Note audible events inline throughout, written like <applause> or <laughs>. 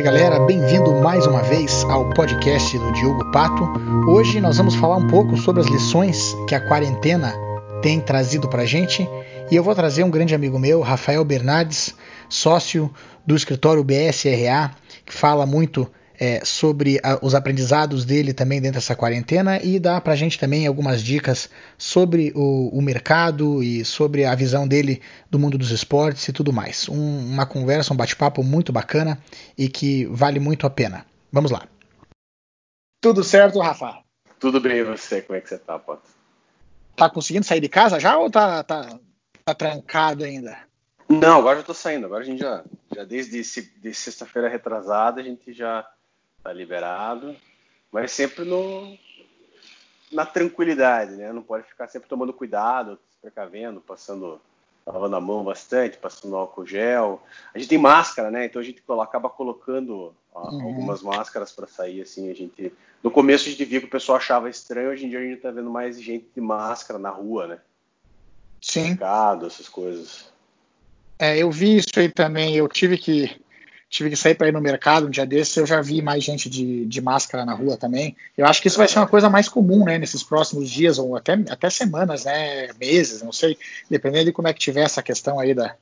salve galera, bem-vindo mais uma vez ao podcast do Diogo Pato. Hoje nós vamos falar um pouco sobre as lições que a quarentena tem trazido pra gente e eu vou trazer um grande amigo meu, Rafael Bernardes, sócio do escritório BSRA, que fala muito é, sobre a, os aprendizados dele também dentro dessa quarentena e dá pra gente também algumas dicas sobre o, o mercado e sobre a visão dele do mundo dos esportes e tudo mais. Um, uma conversa, um bate-papo muito bacana e que vale muito a pena. Vamos lá. Tudo certo, Rafa? Tudo bem, e você? Como é que você tá, Pato? Tá conseguindo sair de casa já ou tá, tá, tá trancado ainda? Não, agora já tô saindo. Agora a gente já, já desde de sexta-feira retrasada, a gente já tá liberado, mas sempre no, na tranquilidade, né? Não pode ficar sempre tomando cuidado, se precavendo, passando, lavando a mão bastante, passando álcool gel. A gente tem máscara, né? Então a gente acaba colocando uhum. algumas máscaras para sair, assim. A gente, no começo a gente via que o pessoal achava estranho, hoje em dia a gente tá vendo mais gente de máscara na rua, né? Sim. Mercado, essas coisas. É, eu vi isso aí também. Eu tive que tive que sair para ir no mercado um dia desses, eu já vi mais gente de, de máscara na rua também. Eu acho que isso vai ser uma coisa mais comum, né, nesses próximos dias, ou até, até semanas, né, meses, não sei, dependendo de como é que tiver essa questão aí da,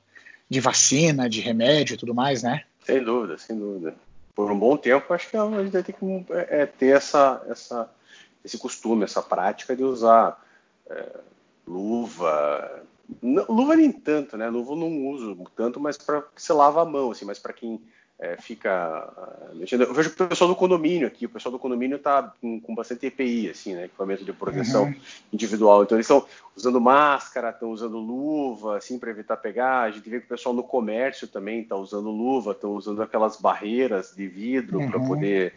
de vacina, de remédio e tudo mais, né? Sem dúvida, sem dúvida. Por um bom tempo, acho que a gente vai ter que é, é, ter essa, essa, esse costume, essa prática de usar é, luva, não, luva nem tanto, né? Luva eu não uso tanto, mas para que você lava a mão, assim, mas para quem é, fica. Eu vejo o pessoal do condomínio aqui, o pessoal do condomínio está com, com, bastante EPI, assim, né? Equipamento de proteção uhum. individual. Então eles estão usando máscara, estão usando luva, assim, para evitar pegar. A gente vê que o pessoal no comércio também está usando luva, estão usando aquelas barreiras de vidro uhum. para poder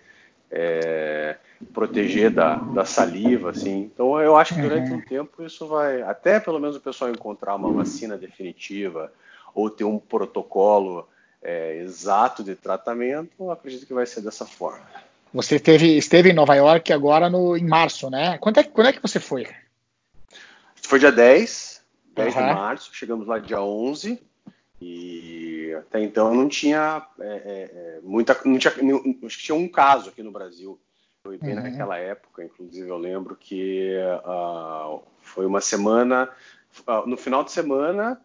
é, proteger da, da, saliva, assim. Então eu acho que durante uhum. um tempo isso vai, até pelo menos o pessoal encontrar uma vacina definitiva ou ter um protocolo é, exato de tratamento, acredito que vai ser dessa forma. Você esteve, esteve em Nova York agora no, em março, né? Quando é, quando é que você foi? Foi dia 10, 10 uhum. de março, chegamos lá dia 11 e até então não tinha é, é, é muita, não tinha, acho que tinha um caso aqui no Brasil. Foi bem uhum. naquela época, inclusive eu lembro que uh, foi uma semana, uh, no final de semana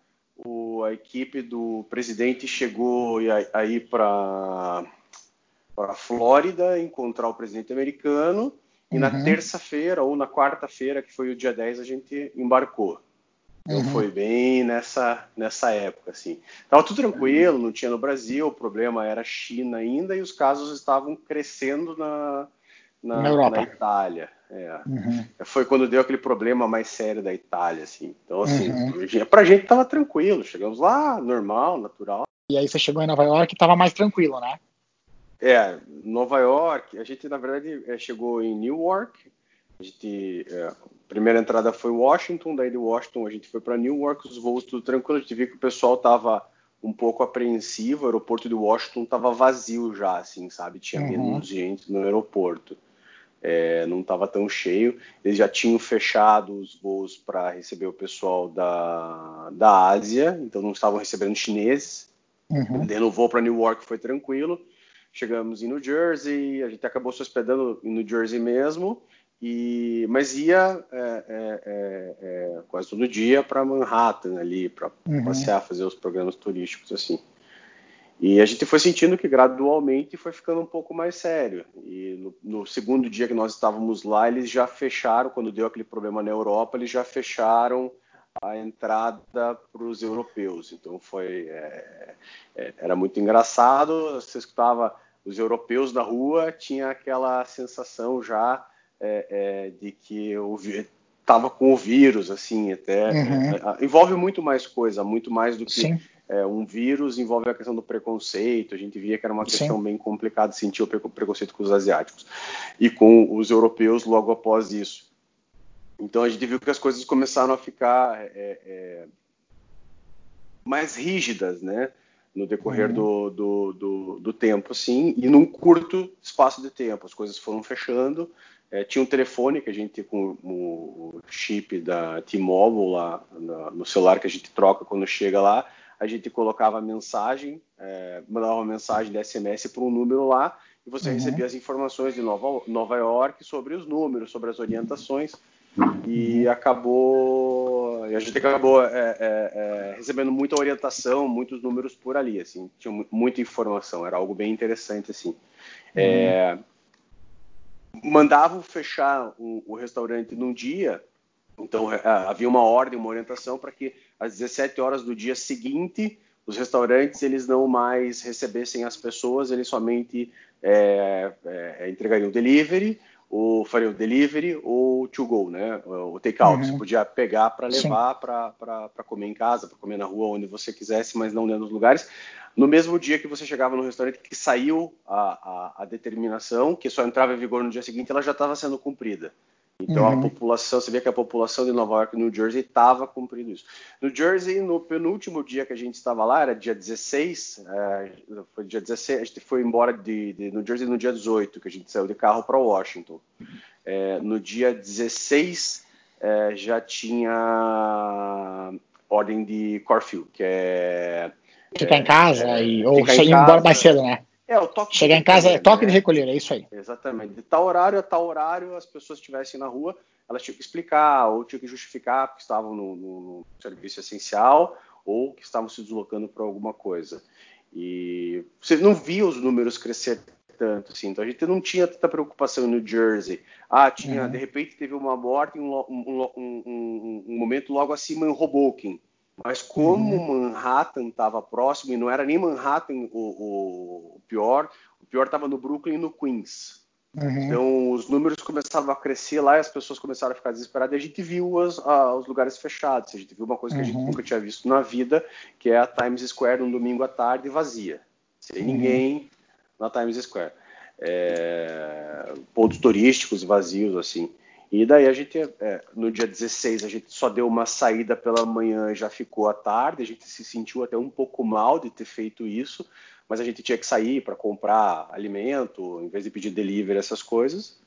o, a equipe do presidente chegou aí para a Flórida encontrar o presidente americano e uhum. na terça-feira ou na quarta-feira, que foi o dia 10, a gente embarcou. Então uhum. foi bem nessa, nessa época, assim. Tava tudo tranquilo, não tinha no Brasil, o problema era China ainda e os casos estavam crescendo na, na, na, na Itália. É. Uhum. Foi quando deu aquele problema mais sério da Itália, assim. Então, assim, uhum. pra gente tava tranquilo. Chegamos lá, normal, natural. E aí você chegou em Nova York e tava mais tranquilo, né? É, Nova York, a gente, na verdade, é, chegou em Newark. A gente, é, a primeira entrada foi Washington, daí de Washington a gente foi para Newark, os voos tudo tranquilo. A gente viu que o pessoal tava um pouco apreensivo, o aeroporto de Washington tava vazio já, assim, sabe? Tinha uhum. menos gente no aeroporto é, não estava tão cheio. Eles já tinham fechado os voos para receber o pessoal da, da Ásia, então não estavam recebendo chineses. Uhum. no voo para Newark foi tranquilo. Chegamos em New Jersey, a gente acabou se hospedando em New Jersey mesmo, e, mas ia é, é, é, é quase todo dia para Manhattan ali, para uhum. passear, fazer os programas turísticos assim. E a gente foi sentindo que gradualmente foi ficando um pouco mais sério. E no, no, segundo dia que nós estávamos lá, eles já fecharam, quando deu aquele problema na Europa, eles já fecharam a entrada para os europeus. Então foi é, é, era muito engraçado. Você escutava os europeus na rua, tinha aquela sensação já é, é de que estava com o vírus, assim, até uhum. É, envolve muito mais coisa, muito mais do que Sim é, um vírus envolve a questão do preconceito. A gente via que era uma questão Sim. bem complicada sentir o preconceito com os asiáticos e com os europeus logo após isso. Então a gente viu que as coisas começaram a ficar é, é, mais rígidas, né? No decorrer uhum. do, do, do, do, tempo, assim, e num curto espaço de tempo. As coisas foram fechando. É, tinha um telefone que a gente, com o chip da T-Mobile lá no celular que a gente troca quando chega lá, a gente colocava mensagem, é, mandava uma mensagem de SMS para um número lá e você uhum. recebia as informações de Nova, Nova York sobre os números, sobre as orientações e uhum. acabou a gente acabou é, é, é, recebendo muita orientação, muitos números por ali, assim, tinha muita informação, era algo bem interessante assim. É, uhum. mandavam fechar o, o, restaurante num dia, então é, havia uma ordem, uma orientação para que às 17 horas do dia seguinte os restaurantes eles não mais recebessem as pessoas, eles somente é, é, entregariam delivery ou faria o delivery ou to go, né? O takeout. Uhum. Você podia pegar para levar para comer em casa, para comer na rua, onde você quisesse, mas não dentro dos lugares. No mesmo dia que você chegava no restaurante que saiu a, a, a determinação, que só entrava em vigor no dia seguinte, ela já estava sendo cumprida. Então uhum. a população, você vê que a população de Nova York e New Jersey estava cumprindo isso. No Jersey, no penúltimo dia que a gente estava lá, era dia 16, é, foi dia 16, a gente foi embora de, de New Jersey no dia 18, que a gente saiu de carro para Washington. É, no dia 16 é, já tinha ordem de curfew, que é ficar em casa é, e ou sair embora mais cedo, né? É, o toque Chegar em casa é toque né? de recolher, é isso aí. Exatamente. De tal horário a tal horário, as pessoas estivessem na rua, elas tinham que explicar ou tinham que justificar porque estavam no, no, no serviço essencial ou que estavam se deslocando para alguma coisa. E você não via os números crescer tanto, assim. Então a gente não tinha tanta preocupação no New Jersey. Ah, tinha, uhum. de repente teve uma morte em um, um, um, um, momento logo acima em Hoboken. Mas como uhum. Manhattan estava próximo, e não era nem Manhattan o, o, pior, o pior estava no Brooklyn e no Queens. Uhum. Então os números começaram a crescer lá e as pessoas começaram a ficar desesperadas e a gente viu as, a, os lugares fechados. A gente viu uma coisa que a gente uhum. nunca tinha visto na vida, que é a Times Square um domingo à tarde vazia, sem uhum. ninguém na Times Square. É, pontos turísticos vazios assim. E daí a gente, é, no dia 16, a gente só deu uma saída pela manhã e já ficou à tarde. A gente se sentiu até um pouco mal de ter feito isso, mas a gente tinha que sair para comprar alimento, em vez de pedir delivery, essas coisas.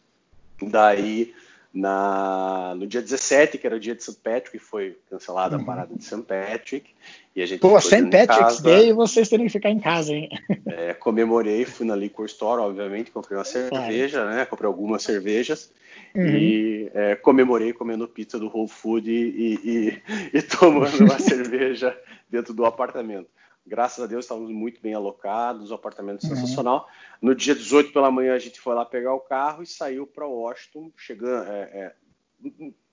Daí, na, no dia 17, que era o dia de St. Patrick, foi cancelada uhum. a parada de St. Patrick. E a gente Pô, St. Patrick's Day vocês terem que ficar em casa, hein? <laughs> É, comemorei, fui na Liquor Store, obviamente, comprei uma cerveja, né? Comprei algumas cervejas. Uhum. E é, comemorei comendo pizza do Whole Food e, e, e tomando uma <laughs> cerveja dentro do apartamento. Graças a Deus estávamos muito bem alocados, o apartamento uhum. sensacional. No dia 18 pela manhã a gente foi lá pegar o carro e saiu para Washington, chegando, é, é,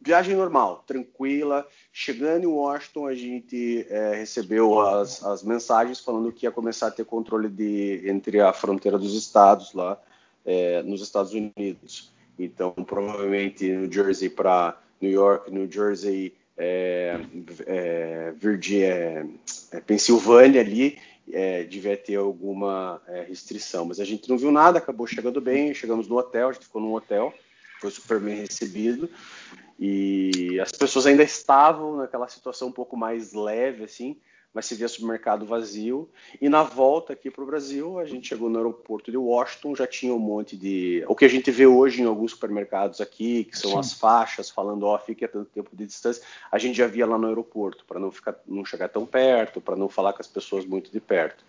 viagem normal, tranquila. Chegando em Washington a gente é, recebeu as, as, mensagens falando que ia começar a ter controle de, entre a fronteira dos estados lá é, nos Estados Unidos. Então, provavelmente New Jersey para New York, New Jersey, é, é, Virgínia, é, é, Pensilvânia ali, é, devia ter alguma é, restrição. Mas a gente não viu nada, acabou chegando bem, chegamos no hotel, a gente ficou num hotel, foi super bem recebido. E as pessoas ainda estavam naquela situação um pouco mais leve, assim, mas se via supermercado vazio. E na volta aqui para o Brasil, a gente chegou no aeroporto de Washington, já tinha um monte de. O que a gente vê hoje em alguns supermercados aqui, que são Sim. as faixas falando, ó, oh, fique a tanto tempo de distância, a gente já via lá no aeroporto, para não, ficar, não chegar tão perto, para não falar com as pessoas muito de perto.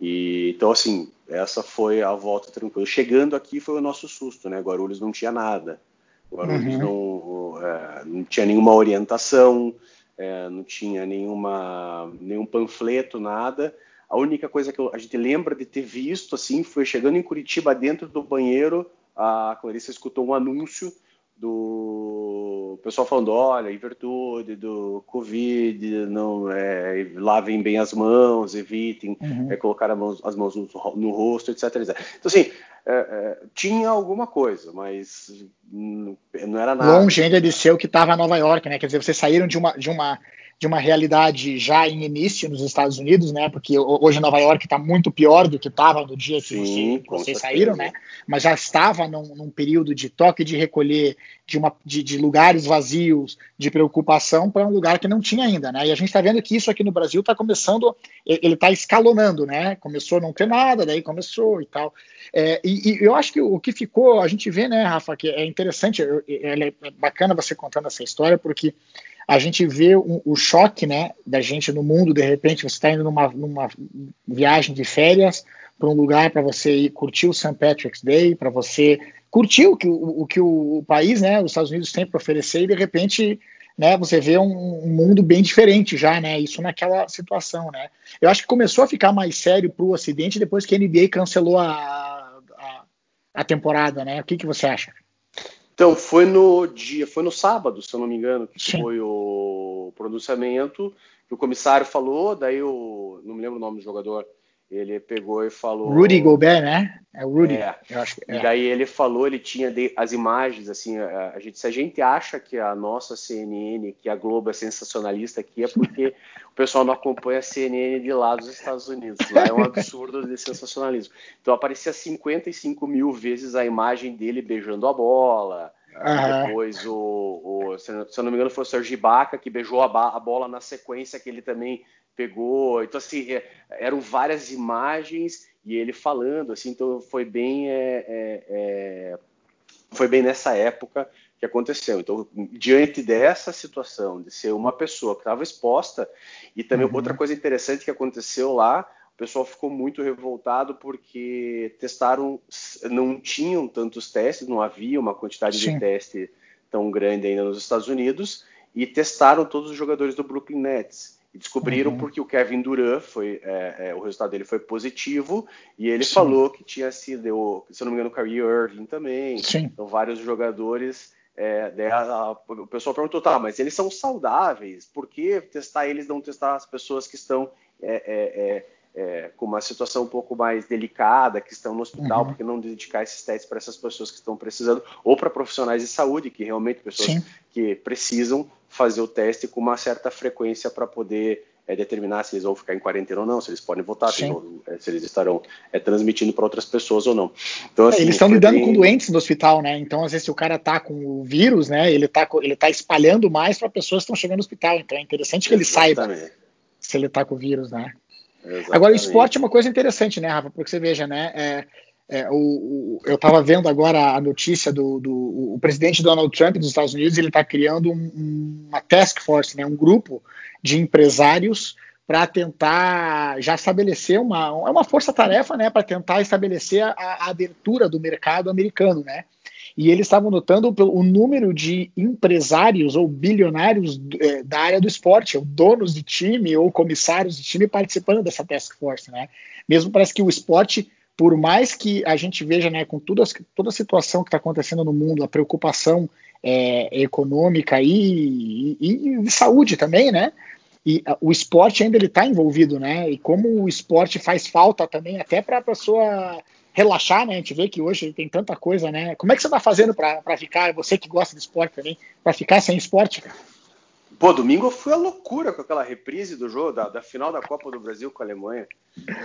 E, então, assim, essa foi a volta tranquila. Chegando aqui foi o nosso susto, né? Guarulhos não tinha nada. Guarulhos uhum. não, é, não tinha nenhuma orientação, é, não tinha nenhuma, nenhum panfleto, nada. A única coisa que a gente lembra de ter visto assim foi chegando em Curitiba dentro do banheiro, a Clarissa escutou um anúncio do pessoal falando, olha, em virtude do Covid, não é, lavem bem as mãos, evitem uhum. é, colocar mãos, as mãos no, no, rosto, etc, etc. Então, assim, é, é, tinha alguma coisa, mas não era nada. Longe ainda de ser o que estava em Nova York, né? Quer dizer, vocês saíram de uma, de uma de uma realidade já em início nos Estados Unidos, né? Porque hoje Nova York está muito pior do que estava no dia que Sim, você, vocês saíram, né? Mas já estava num, num, período de toque de recolher, de, uma, de, de lugares vazios, de preocupação para um lugar que não tinha ainda, né? E a gente está vendo que isso aqui no Brasil está começando, ele está escalonando, né? Começou a não ter nada, daí começou e tal. É, e, e, eu acho que o que ficou, a gente vê, né, Rafa, que é interessante, é, é bacana você contando essa história, porque a gente vê o, o, choque né, da gente no mundo, de repente você está indo numa, numa viagem de férias para um lugar para você ir curtir o St. Patrick's Day, para você curtir o que o, o que o, país, né, os Estados Unidos tem para oferecer e de repente né, você vê um, um, mundo bem diferente já, né, isso naquela situação, né. Eu acho que começou a ficar mais sério para o Ocidente depois que a NBA cancelou a, a, a temporada, né, o que, que você acha? Então, foi no dia, foi no sábado, se eu não me engano, que Sim. foi o pronunciamento, que o comissário falou, daí o, não me lembro o nome do jogador, ele pegou e falou. Rudy Gobert, né? É o Rudy. É. Eu acho que, é. E daí ele falou, ele tinha as imagens, assim, a, a, gente, se a gente acha que a nossa CNN, que a Globo é sensacionalista aqui, é porque <laughs> o pessoal não acompanha a CNN de lá dos Estados Unidos. Lá é um absurdo de sensacionalismo. Então aparecia 55 mil vezes a imagem dele beijando a bola. Uhum. Depois, o, o, se eu não me engano, foi o Sergi Baca que beijou a, a bola na sequência que ele também pegou. Então, assim, é, eram várias imagens e ele falando, assim, então foi bem, é, é, é, foi bem nessa época que aconteceu. Então, diante dessa situação de ser uma pessoa que estava exposta, e também uhum. outra coisa interessante que aconteceu lá, o pessoal ficou muito revoltado porque testaram, não tinham tantos testes, não havia uma quantidade Sim. de teste tão grande ainda nos Estados Unidos, e testaram todos os jogadores do Brooklyn Nets. E descobriram uhum. porque o Kevin Durant foi é, é, o resultado dele foi positivo e ele Sim. falou que tinha sido, se eu não me engano, o Kyrie Irving também. Sim. Então vários jogadores é, a, o pessoal perguntou, tá, mas eles são saudáveis, por que testar eles não testar as pessoas que estão é, é, é com uma situação um pouco mais delicada, que estão no hospital, uhum. porque não dedicar esses testes para essas pessoas que estão precisando, ou para profissionais de saúde, que realmente pessoas Sim. que precisam fazer o teste com uma certa frequência para poder é, determinar se eles vão ficar em quarentena ou não, se eles podem voltar, se, é, se, eles estarão é, transmitindo para outras pessoas ou não. Então, é, assim, eles estão lidando bem... com doentes no hospital, né? Então, às vezes, se o cara está com o vírus, né, ele está ele tá espalhando mais para pessoas que estão chegando no hospital. Então, é interessante que ele Exatamente. saiba se ele está com o vírus, né? Exatamente. Agora, o esporte é uma coisa interessante, né, Rafa? Porque você veja, né? É, é, o, o, eu estava vendo agora a notícia do, do o presidente Donald Trump dos Estados Unidos, ele está criando um, uma task force, né, um grupo de empresários para tentar já estabelecer uma é uma força-tarefa, né, para tentar estabelecer a, a, abertura do mercado americano, né? E eles estavam notando o número de empresários ou bilionários é, da área do esporte, ou donos de time ou comissários de time participando dessa task force, né? Mesmo parece que o esporte, por mais que a gente veja, né, com toda, toda a situação que está acontecendo no mundo, a preocupação é, econômica e, e, e, de saúde também, né? E o esporte ainda ele está envolvido, né? E como o esporte faz falta também até para a pessoa relaxar, né? A gente vê que hoje tem tanta coisa, né? Como é que você está fazendo para ficar, você que gosta de esporte também, para ficar sem esporte, cara? Pô, domingo foi a loucura com aquela reprise do jogo, da, da, final da Copa do Brasil com a Alemanha.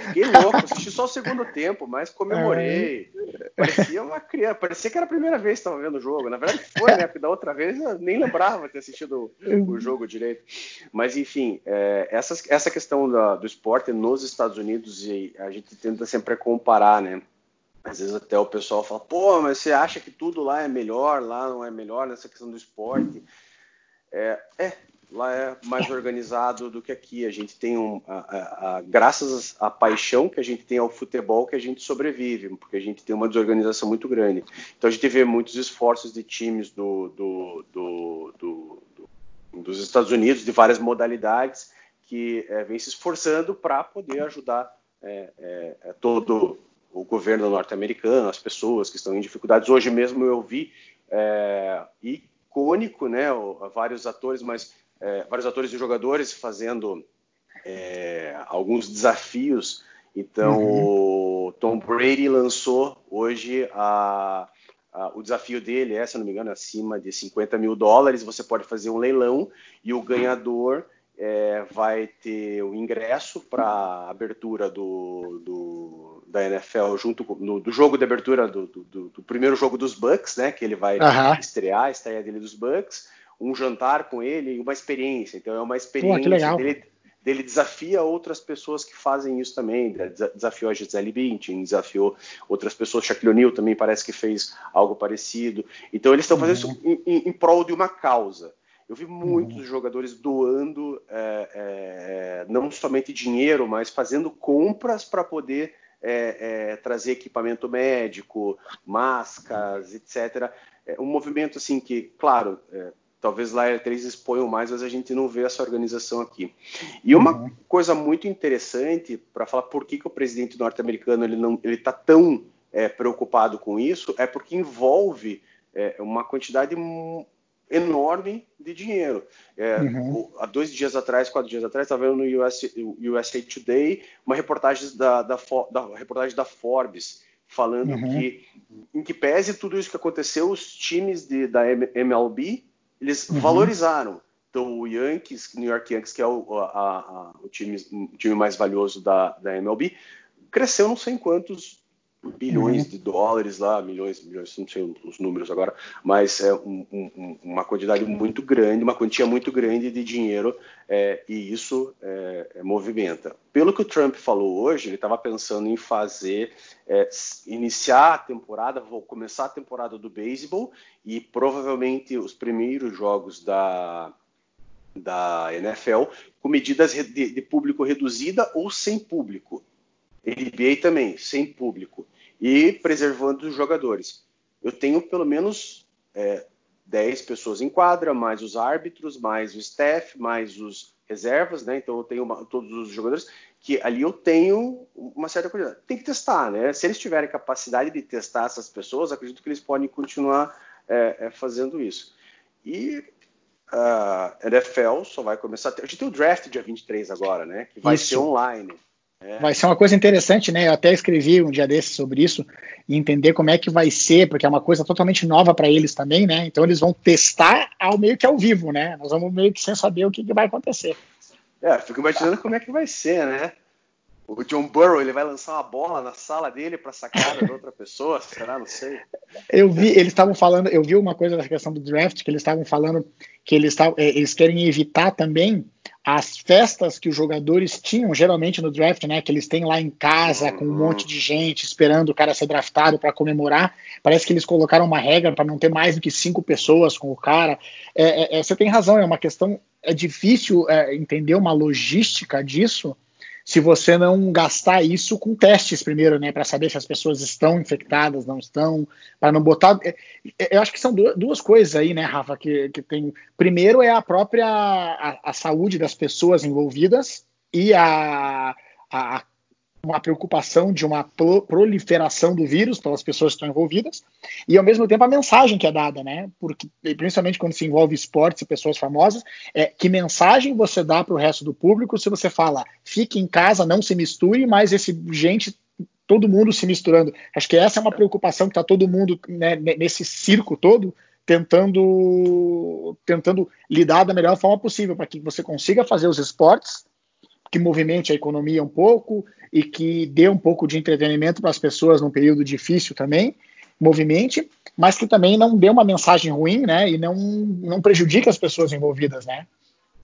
Fiquei louco, assisti só o segundo tempo, mas comemorei. É. Parecia uma criança, parecia que era a primeira vez que estava vendo o jogo. Na verdade foi, né? Porque da outra vez eu nem lembrava ter assistido o, jogo direito. Mas enfim, é, essa, essa questão da, do esporte nos Estados Unidos, e a gente tenta sempre comparar, né? Às vezes até o pessoal fala, pô, mas você acha que tudo lá é melhor, lá não é melhor nessa questão do esporte? É, é lá é mais organizado do que aqui. A gente tem um, a, a, a, graças à paixão que a gente tem ao futebol que a gente sobrevive, porque a gente tem uma desorganização muito grande. Então a gente vê muitos esforços de times do, do, do, do dos Estados Unidos de várias modalidades que é, vem se esforçando para poder ajudar é, é, é todo o governo norte-americano, as pessoas que estão em dificuldades. Hoje mesmo eu vi é, icônico, né, vários atores, mas é, vários atores e jogadores fazendo é, alguns desafios. Então, uhum. o Tom Brady lançou hoje a, a, o desafio dele é, se não me engano, acima de 50 mil dólares. Você pode fazer um leilão e o ganhador é, vai ter o ingresso para a abertura do, do, da NFL junto com, no, do jogo de abertura do, do, do, primeiro jogo dos Bucks, né? Que ele vai uhum. estrear, a estreia dele dos Bucks, um jantar com ele e uma experiência. Então é uma experiência Pô, dele, dele desafia outras pessoas que fazem isso também. Desafiou a Gisele Bündchen, desafiou outras pessoas. Shaquille O'Neal também parece que fez algo parecido. Então eles estão fazendo uhum. isso em, em, em prol de uma causa. Eu vi muitos uhum. jogadores doando é, é, não somente dinheiro, mas fazendo compras para poder é, é, trazer equipamento médico, máscaras, etc. É um movimento assim que, claro, é, talvez lá a E3 exponham mais, mas a gente não vê essa organização aqui. E uma uhum. coisa muito interessante para falar por que, que o presidente norte-americano ele não ele está tão é, preocupado com isso é porque envolve é, uma quantidade enorme de dinheiro. É, uhum. Há dois dias atrás, quatro dias atrás, estava vendo no US, USA Today uma reportagem da, da, da, reportagem da Forbes falando uhum. que, em que pese tudo isso que aconteceu, os times de, da MLB eles uhum. valorizaram. Então, o Yankees, New York Yankees, que é o, a, a, o, time, o time mais valioso da, da MLB, cresceu não sei quantos bilhões uhum. de dólares lá, milhões, milhões, não sei os números agora, mas é um, um, uma quantidade muito grande, uma quantia muito grande de dinheiro é, e isso é, é movimenta. Pelo que o Trump falou hoje, ele estava pensando em fazer, é, iniciar a temporada, vou começar a temporada do beisebol e provavelmente os primeiros jogos da da NFL com medidas de, de público reduzida ou sem público. NBA também, sem público e preservando os jogadores. Eu tenho pelo menos é, 10 pessoas em quadra, mais os árbitros, mais o staff, mais os reservas, né? Então eu tenho uma, todos os jogadores que ali eu tenho uma certa coisa. Tem que testar, né? Se eles tiverem capacidade de testar essas pessoas, acredito que eles podem continuar é, é, fazendo isso. E a NFL só vai começar. A gente tem o draft dia 23 agora, né? Que vai isso. ser online. É. Vai ser uma coisa interessante, né? Eu até escrevi um dia desses sobre isso e entender como é que vai ser, porque é uma coisa totalmente nova para eles também, né? Então eles vão testar ao meio que ao vivo, né? Nós vamos meio que sem saber o que, que vai acontecer. É, fico imaginando como é que vai ser, né? O John Burrow ele vai lançar uma bola na sala dele para sacar de outra pessoa, <laughs> será? Não sei. Eu vi, eles estavam falando, eu vi uma coisa da questão do draft que eles estavam falando que eles, tavam, é, eles querem evitar também as festas que os jogadores tinham geralmente no draft, né? Que eles têm lá em casa com um uhum. monte de gente esperando o cara ser draftado para comemorar. Parece que eles colocaram uma regra para não ter mais do que cinco pessoas com o cara. É, é, é você tem razão, é uma questão. É difícil é, entender uma logística disso se você não gastar isso com testes primeiro, né, para saber se as pessoas estão infectadas, não estão, para não botar. É, é, eu acho que são duas coisas aí, né, Rafa, que, que tem. Primeiro é a própria a, a saúde das pessoas envolvidas e a, a uma preocupação de uma proliferação do vírus pelas pessoas que estão envolvidas e ao mesmo tempo a mensagem que é dada, né? Porque principalmente quando se envolve esportes e pessoas famosas, é que mensagem você dá para o resto do público se você fala fique em casa, não se misture, mas esse gente todo mundo se misturando. Acho que essa é uma preocupação que está todo mundo né, nesse circo todo tentando tentando lidar da melhor forma possível para que você consiga fazer os esportes que movimente a economia um pouco e que dê um pouco de entretenimento para as pessoas num período difícil também, movimente, mas que também não dê uma mensagem ruim, né, e não, não prejudique as pessoas envolvidas, né.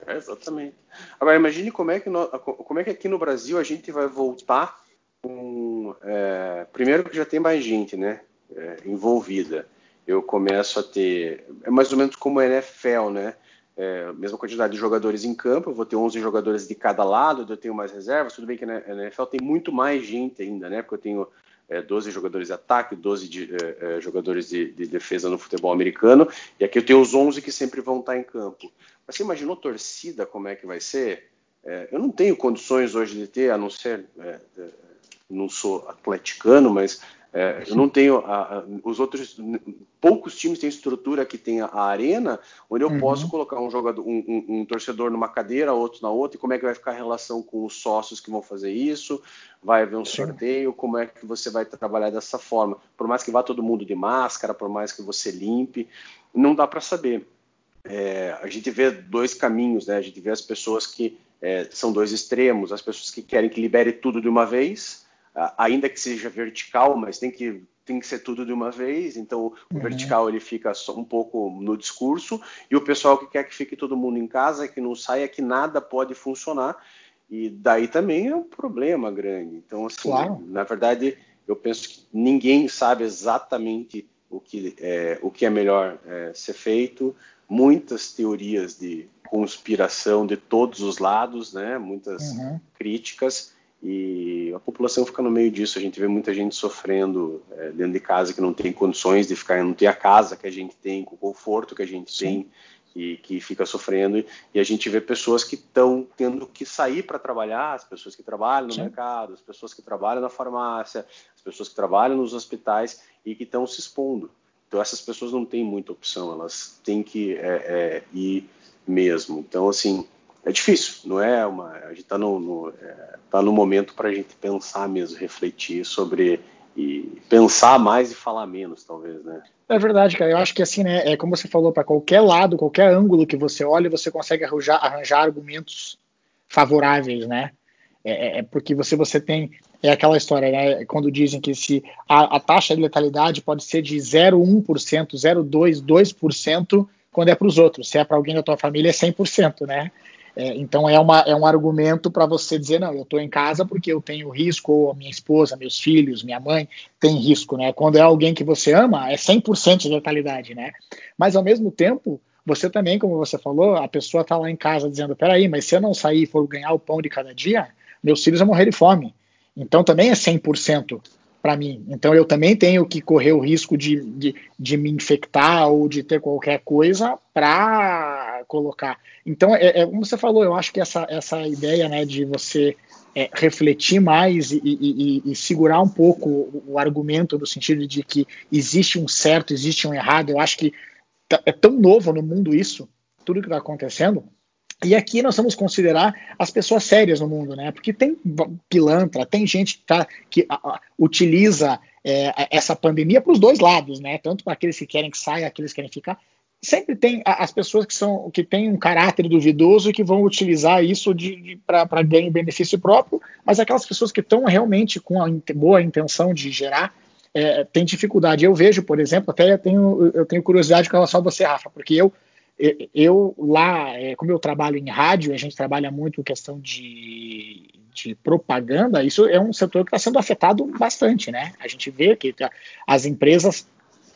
É, exatamente. Agora imagine como é que como é que aqui no Brasil a gente vai voltar com é, primeiro que já tem mais gente, né, é, envolvida. Eu começo a ter é mais ou menos como a NFL, né? É, mesma quantidade de jogadores em campo, eu vou ter 11 jogadores de cada lado, eu tenho mais reservas, tudo bem que na NFL tem muito mais gente ainda, né? Porque eu tenho é, 12 jogadores de ataque, 12 de, é, é, jogadores de, de, defesa no futebol americano, e aqui eu tenho os 11 que sempre vão estar em campo. Mas você imaginou torcida como é que vai ser? É, eu não tenho condições hoje de ter, a não ser, é, não sou atleticano, mas é, eu não tenho a, a, os outros poucos times têm estrutura que tem a, arena onde eu uhum. posso colocar um jogador, um, um, um, torcedor numa cadeira, outro na outra. E como é que vai ficar a relação com os sócios que vão fazer isso? Vai haver um sorteio? Como é que você vai trabalhar dessa forma? Por mais que vá todo mundo de máscara, por mais que você limpe, não dá para saber. É, a gente vê dois caminhos, né? A gente vê as pessoas que é, são dois extremos, as pessoas que querem que libere tudo de uma vez ainda que seja vertical, mas tem que tem que ser tudo de uma vez. Então o uhum. vertical ele fica só um pouco no discurso e o pessoal que quer que fique todo mundo em casa, que não saia, que nada pode funcionar. E daí também é um problema grande. Então assim, claro. na verdade eu penso que ninguém sabe exatamente o que é, o que é melhor é, ser feito, muitas teorias de conspiração de todos os lados, né? Muitas uhum. críticas e a população fica no meio disso. A gente vê muita gente sofrendo é, dentro de casa que não tem condições de ficar, não tem a casa que a gente tem, com o conforto que a gente Sim. tem e que fica sofrendo. E a gente vê pessoas que estão tendo que sair para trabalhar, as pessoas que trabalham no Sim. mercado, as pessoas que trabalham na farmácia, as pessoas que trabalham nos hospitais e que estão se expondo. Então essas pessoas não têm muita opção, elas têm que é, é, ir mesmo. Então assim é difícil, não é uma. A gente está no, no, é, tá no momento para a gente pensar mesmo, refletir sobre e pensar mais e falar menos, talvez, né? É verdade, cara. Eu acho que assim, né? É como você falou, para qualquer lado, qualquer ângulo que você olhe, você consegue arranjar, arranjar argumentos favoráveis, né? É, é, é porque você você tem é aquela história, né? Quando dizem que se a, a taxa de letalidade pode ser de 0,1%, 0,2%, 2% quando é para os outros. Se é para alguém da tua família, é 100%, né? É, então é, uma, é um argumento para você dizer, não, eu estou em casa porque eu tenho risco, ou minha esposa, meus filhos, minha mãe tem risco, né? Quando é alguém que você ama, é 100% de letalidade, né? Mas ao mesmo tempo, você também, como você falou, a pessoa está lá em casa dizendo, peraí, mas se eu não sair e for ganhar o pão de cada dia, meus filhos vão morrer de fome. Então também é 100% para mim. Então eu também tenho que correr o risco de, de, de me infectar ou de ter qualquer coisa para colocar. Então, é, é, como você falou, eu acho que essa, essa ideia né, de você é, refletir mais e, e, e, e, segurar um pouco o, o, argumento no sentido de que existe um certo, existe um errado, eu acho que tá, é tão novo no mundo isso, tudo que está acontecendo, e aqui nós vamos considerar as pessoas sérias no mundo, né? Porque tem pilantra, tem gente que, tá, que a, a, utiliza é, essa pandemia para os dois lados, né? Tanto para aqueles que querem que saia, aqueles que querem ficar. Sempre tem as pessoas que são que têm um caráter duvidoso e que vão utilizar isso para ganho benefício próprio, mas aquelas pessoas que estão realmente com a boa intenção de gerar é, tem dificuldade. Eu vejo, por exemplo, até eu tenho, eu tenho curiosidade com relação a você, Rafa, porque eu eu lá, é, como eu trabalho em rádio, a gente trabalha muito questão de, de propaganda, isso é um setor que está sendo afetado bastante, né? A gente vê que tá, as empresas,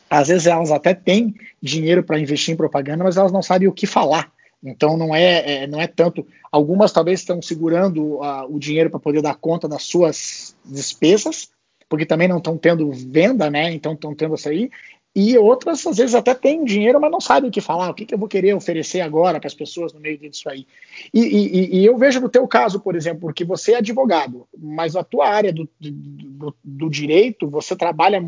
às vezes elas até têm dinheiro para investir em propaganda, mas elas não sabem o que falar. Então não é, é não é tanto. Algumas talvez estão segurando uh, o dinheiro para poder dar conta das suas despesas, porque também não estão tendo venda, né? Então estão tendo isso aí. E outras, às vezes, até têm dinheiro, mas não sabem o que falar, o que, que eu vou querer oferecer agora para as pessoas no meio disso aí. E, e, e, eu vejo no teu caso, por exemplo, porque você é advogado, mas a tua área do, do, do direito, você trabalha,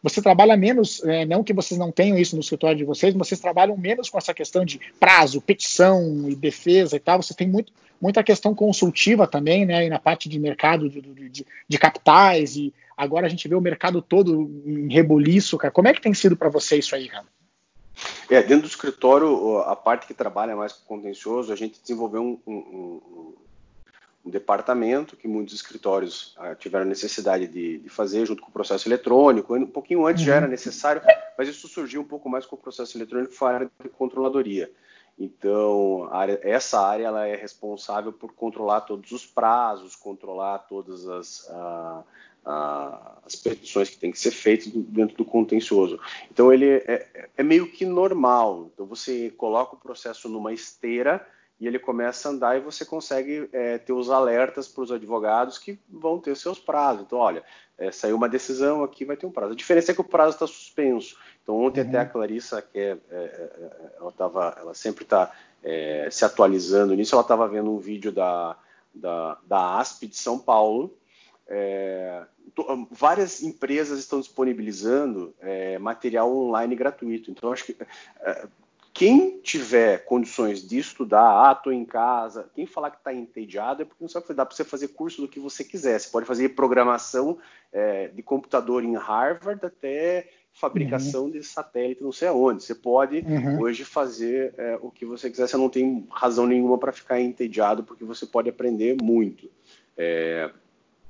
você trabalha menos, é, não que vocês não tenham isso no escritório de vocês, mas vocês trabalham menos com essa questão de prazo, petição e defesa e tal, você tem muito, muita questão consultiva também, né, e na parte de mercado de, de, de capitais e Agora a gente vê o mercado todo em rebuliço, cara. Como é que tem sido para você isso aí, cara? É, dentro do escritório, a parte que trabalha mais com contencioso, a gente desenvolveu um, um, um, um departamento que muitos escritórios ah, tiveram necessidade de, de, fazer junto com o processo eletrônico. Um pouquinho antes uhum. já era uhum. necessário, mas isso surgiu um pouco mais com o processo eletrônico, foi a área de controladoria. Então, área, essa área ela é responsável por controlar todos os prazos, controlar todas as, as petições que têm que ser feitas dentro do contencioso. Então ele é, é, meio que normal. Então você coloca o processo numa esteira e ele começa a andar e você consegue é, ter os alertas para os advogados que vão ter seus prazos. Então, olha, é, saiu uma decisão aqui, vai ter um prazo. A diferença é que o prazo está suspenso. Então, ontem uhum. até a Clarissa, que é, é, é ela, tava, ela sempre está é, se atualizando nisso, ela estava vendo um vídeo da, da, da ASP de São Paulo, é, várias empresas estão disponibilizando é, material online gratuito. Então, acho que é, quem tiver condições de estudar, ah, estou em casa, quem falar que está entediado é porque não sabe que dá para você fazer curso do que você quiser. Você pode fazer programação é, de computador em Harvard até fabricação uhum. de satélite não sei aonde. Você pode uhum. hoje fazer é, o que você quiser, você não tem razão nenhuma para ficar entediado, porque você pode aprender muito. É,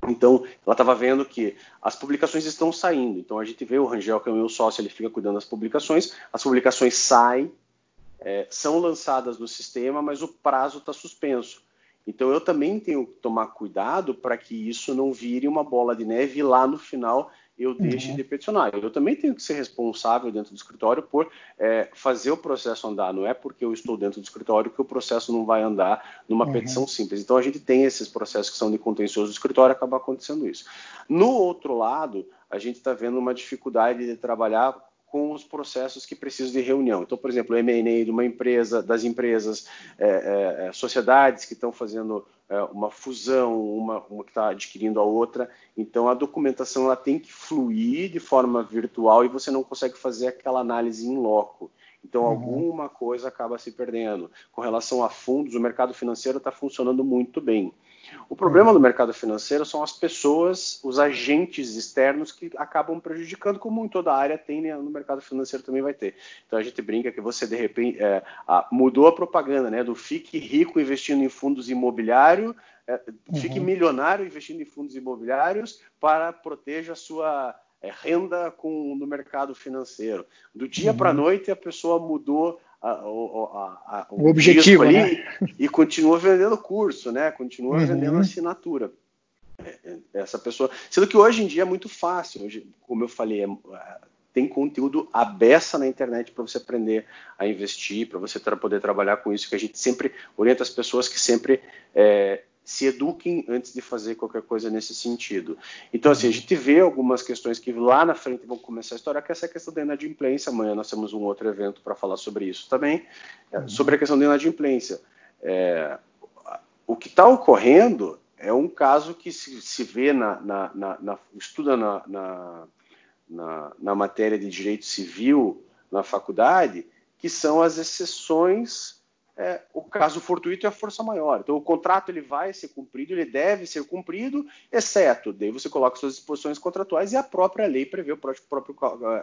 então, ela estava vendo que as publicações estão saindo. Então, a gente vê o Rangel, que é o meu sócio, ele fica cuidando das publicações. As publicações saem, é, são lançadas no sistema, mas o prazo está suspenso. Então, eu também tenho que tomar cuidado para que isso não vire uma bola de neve lá no final eu deixe uhum. de peticionar. Eu também tenho que ser responsável dentro do escritório por é, fazer o processo andar. Não é porque eu estou dentro do escritório que o processo não vai andar numa uhum. petição simples. Então a gente tem esses processos que são de contencioso do escritório, acaba acontecendo isso. No outro lado, a gente está vendo uma dificuldade de trabalhar com os processos que precisam de reunião. Então, por exemplo, o M&A de uma empresa, das empresas, é, é, é sociedades que estão fazendo é, uma fusão, uma, uma que está adquirindo a outra. Então, a documentação ela tem que fluir de forma virtual e você não consegue fazer aquela análise em loco. Então, uhum. alguma coisa acaba se perdendo. Com relação a fundos, o mercado financeiro está funcionando muito bem. O problema do mercado financeiro são as pessoas, os agentes externos que acabam prejudicando, como em toda a área tem, né? no mercado financeiro também vai ter. Então a gente brinca que você de repente é, mudou a propaganda, né? Do fique rico investindo em fundos imobiliários, é, fique uhum. milionário investindo em fundos imobiliários para proteja a sua é, renda com, no mercado financeiro. Do dia uhum. para a noite a pessoa mudou a, a, a, o, o objetivo ali né? e continua vendendo curso, né? Continua uhum. vendendo assinatura. É, é, essa pessoa, sendo que hoje em dia é muito fácil. Hoje, como eu falei, é, tem conteúdo abessa na internet para você aprender a investir, para você poder trabalhar com isso. Que a gente sempre orienta as pessoas que sempre é, se eduquem antes de fazer qualquer coisa nesse sentido. Então, assim, a gente vê algumas questões que lá na frente vão começar a estourar, que é essa questão da inadimplência. Amanhã nós temos um outro evento para falar sobre isso também, é, uhum. sobre a questão da inadimplência. É, o que está ocorrendo é um caso que se, se vê na, na, na, na estuda na, matéria de direito civil na faculdade, que são as exceções é, o caso fortuito é a força maior. Então, o contrato ele vai ser cumprido, ele deve ser cumprido, exceto, daí você coloca suas disposições contratuais e a própria lei prevê, o próprio, próprio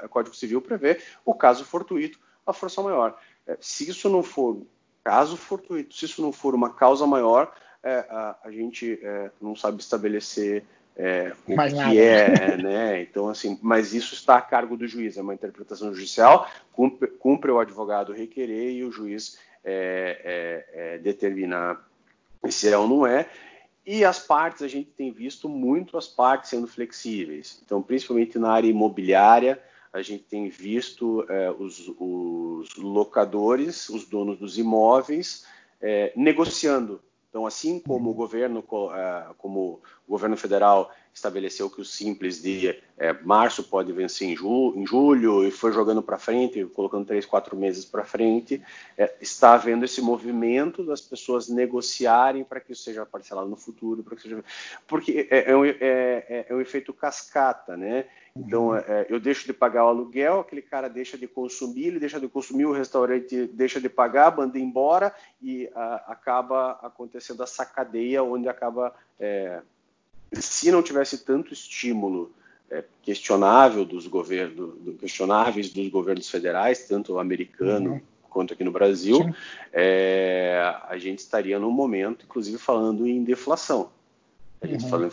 é, Código Civil prevê o caso fortuito, a força maior. É, se isso não for caso fortuito, se isso não for uma causa maior, é, a, a, gente é, não sabe estabelecer é, o Mais que nada. é, né? Então, assim, mas isso está a cargo do juiz, é uma interpretação judicial, cumpre, cumpre o advogado requerer e o juiz é, é, é, determinar se é ou não é. E as partes, a gente tem visto muito as partes sendo flexíveis. Então, principalmente na área imobiliária, a gente tem visto é, os, os, locadores, os donos dos imóveis, é, negociando. Então, assim como o governo, como o governo federal estabeleceu que o simples de é, março pode vencer em, ju em, julho e foi jogando para frente, colocando três, quatro meses para frente, é, está havendo esse movimento das pessoas negociarem para que isso seja parcelado no futuro, para que seja... porque é, é, um, é, é, é um efeito cascata, né? Então, uhum. eu deixo de pagar o aluguel, aquele cara deixa de consumir, ele deixa de consumir, o restaurante deixa de pagar, manda embora e a, acaba acontecendo essa cadeia onde acaba se não tivesse tanto estímulo é, questionável dos governos, do, questionáveis dos governos federais, tanto americano uhum. quanto aqui no Brasil, é, a gente estaria num momento, inclusive, falando em deflação. A gente uhum.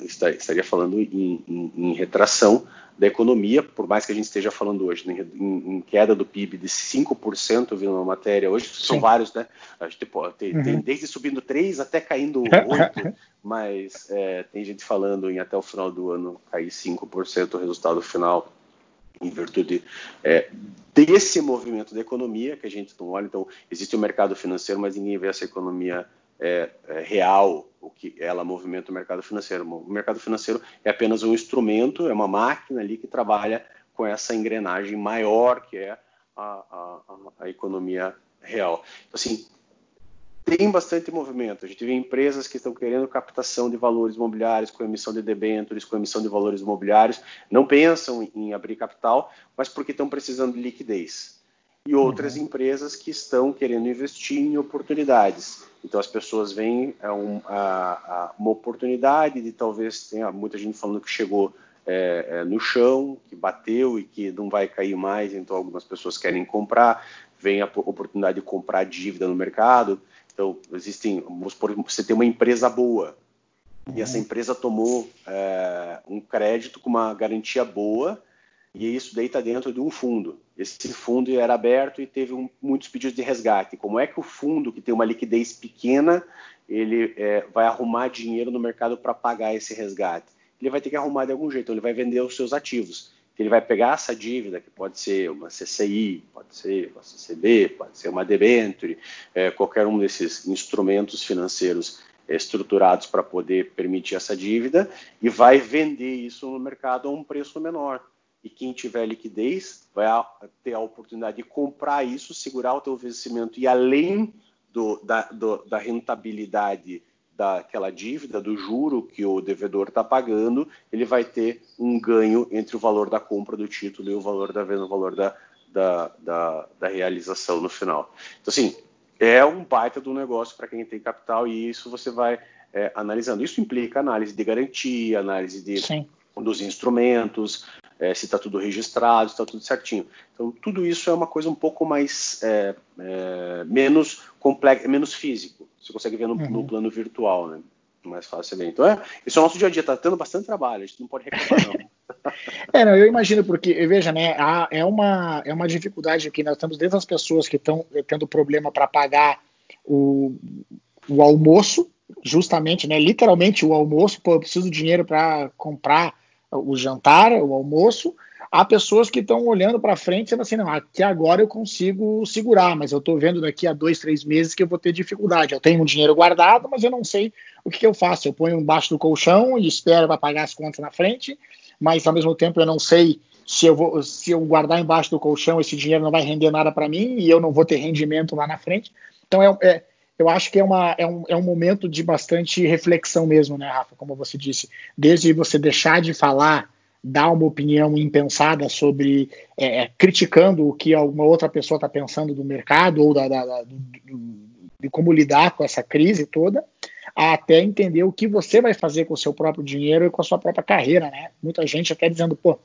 estaria falando em, em, em, retração da economia, por mais que a gente esteja falando hoje né, em, em queda do PIB de 5%, vindo uma matéria, hoje Sim. são vários, né? A gente pô, tem, uhum. tem, desde subindo 3 até caindo <laughs> 8, mas é, tem gente falando em até o final do ano cair 5% o resultado final em virtude é, desse movimento da economia que a gente não olha. Então, existe o mercado financeiro, mas ninguém vê essa economia é, é, real, o que ela movimenta o mercado financeiro. O mercado financeiro é apenas um instrumento, é uma máquina ali que trabalha com essa engrenagem maior que é a, a, a economia real. Então, assim, tem bastante movimento. A gente vê empresas que estão querendo captação de valores imobiliários com emissão de debêntures, com emissão de valores imobiliários, não pensam em abrir capital, mas porque estão precisando de liquidez e outras uhum. empresas que estão querendo investir em oportunidades. Então as pessoas veem é um, a, a, uma oportunidade de talvez tenha muita gente falando que chegou é, é, no chão, que bateu e que não vai cair mais, então algumas pessoas querem comprar, vem a oportunidade de comprar dívida no mercado. Então existem, você tem uma empresa boa e essa uhum. empresa tomou é, um crédito com uma garantia boa e isso daí está dentro de um fundo. Esse fundo era aberto e teve um, muitos pedidos de resgate. Como é que o fundo, que tem uma liquidez pequena, ele é, vai arrumar dinheiro no mercado para pagar esse resgate? ele vai ter que arrumar de algum jeito, ele vai vender os seus ativos. Ele vai pegar essa dívida, que pode ser uma CCI, pode ser uma CCB, pode ser uma debenture, é, qualquer um desses instrumentos financeiros estruturados para poder permitir essa dívida, e vai vender isso no mercado a um preço menor. E quem tiver liquidez vai ter a oportunidade de comprar isso, segurar o teu vencimento e além do, da, do, da rentabilidade daquela dívida, do juro que o devedor está pagando, ele vai ter um ganho entre o valor da compra do título e o valor da venda, o valor da, da, da, realização no final. Então, assim, é um baita do negócio para quem tem capital e isso você vai é, analisando. Isso implica análise de garantia, análise de, dos instrumentos, é, se está tudo registrado, se está tudo certinho. Então, tudo isso é uma coisa um pouco mais é, é, menos complexo, menos físico. Você consegue ver no, uhum. no plano virtual, né? Mais fácil ver. Então, é, isso é o nosso dia a dia, está tendo bastante trabalho, a gente não pode reclamar, não. <laughs> é, não, eu imagino, porque, veja, né, há, é, uma, é uma dificuldade que nós temos desde as pessoas que estão tendo problema para pagar o, o almoço, justamente, né, literalmente o almoço, pô, eu preciso de dinheiro para comprar o jantar, o almoço, há pessoas que estão olhando para frente dizendo assim, não, aqui agora eu consigo segurar, mas eu estou vendo daqui a dois, três meses que eu vou ter dificuldade. Eu tenho um dinheiro guardado, mas eu não sei o que, que eu faço. Eu ponho embaixo do colchão e espero para pagar as contas na frente, mas ao mesmo tempo eu não sei se eu, vou, se eu guardar embaixo do colchão esse dinheiro não vai render nada para mim e eu não vou ter rendimento lá na frente. Então é, é eu acho que é, uma, é, um, é um momento de bastante reflexão mesmo, né, Rafa? Como você disse, desde você deixar de falar, dar uma opinião impensada sobre, é, é criticando o que alguma outra pessoa está pensando do mercado ou da, da, da do, de como lidar com essa crise toda, até entender o que você vai fazer com o seu próprio dinheiro e com a sua própria carreira, né? Muita gente até dizendo, pô,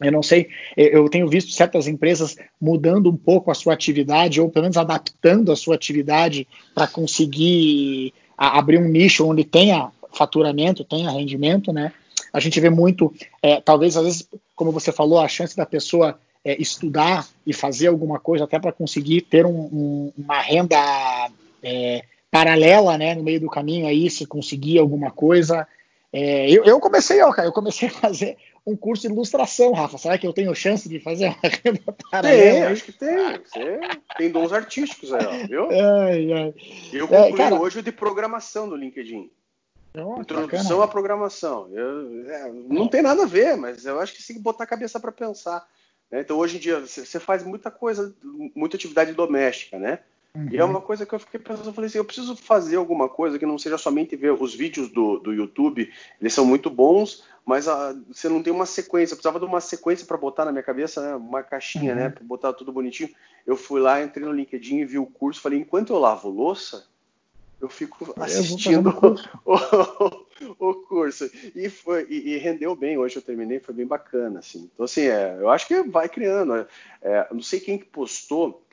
eu não sei, eu tenho visto certas empresas mudando um pouco a sua atividade, ou pelo menos adaptando a sua atividade para conseguir abrir um nicho onde tenha faturamento, tenha rendimento, né? A gente vê muito, é, talvez às vezes, como você falou, a chance da pessoa é, estudar e fazer alguma coisa até para conseguir ter um, um, uma renda é, paralela, né, no meio do caminho aí, se conseguir alguma coisa. É, eu, eu, comecei, ó, eu comecei a fazer um curso de ilustração, Rafa. Será que eu tenho chance de fazer uma <laughs> renda paralela? Tem, acho que tem. Você tem dons artísticos aí, ó, viu? Ai, ai. Eu concluí é, cara... hoje o de programação do LinkedIn. Oh, Introdução bacana. à programação. Eu, é, não tem nada a ver, mas eu acho que tem que botar a cabeça para pensar. Né? Então, hoje em dia, você faz muita coisa, muita atividade doméstica, né? Uhum. E é uma coisa que eu fiquei pensando, eu falei assim, eu preciso fazer alguma coisa que não seja somente ver os vídeos do, do YouTube, eles são muito bons, mas a, ah, você não tem uma sequência, eu precisava de uma sequência para botar na minha cabeça, né, uma caixinha, né, uhum. né, para botar tudo bonitinho. Eu fui lá, entrei no LinkedIn e vi o curso, falei, enquanto eu lavo louça, eu fico assistindo o, <laughs> o, o, curso. E, foi, e, e, rendeu bem, hoje eu terminei, foi bem bacana, assim. Então, assim, é, eu acho que vai criando. É, não sei quem que postou,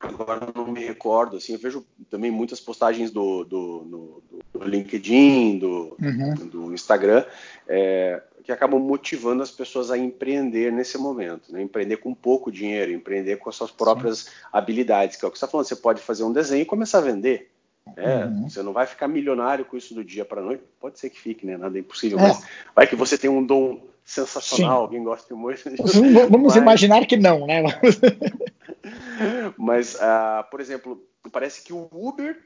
agora não me recordo, assim, eu vejo também muitas postagens do, do, do, do LinkedIn, do, uhum. do Instagram, é, que acabam motivando as pessoas a empreender nesse momento, né? empreender com pouco dinheiro, empreender com as suas próprias Sim. habilidades, que é o que você está falando, você pode fazer um desenho e começar a vender. É, uhum. Você não vai ficar milionário com isso do dia para noite, pode ser que fique, né? Nada é impossível, é. mas vai que você tem um dom sensacional, Sim. alguém gosta muito. Vamos <laughs> mas... imaginar que não, né? Mas, uh, por exemplo, parece que o Uber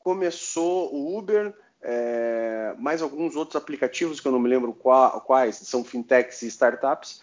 começou, o Uber, é, mais alguns outros aplicativos que eu não me lembro qual, quais, são fintechs e startups,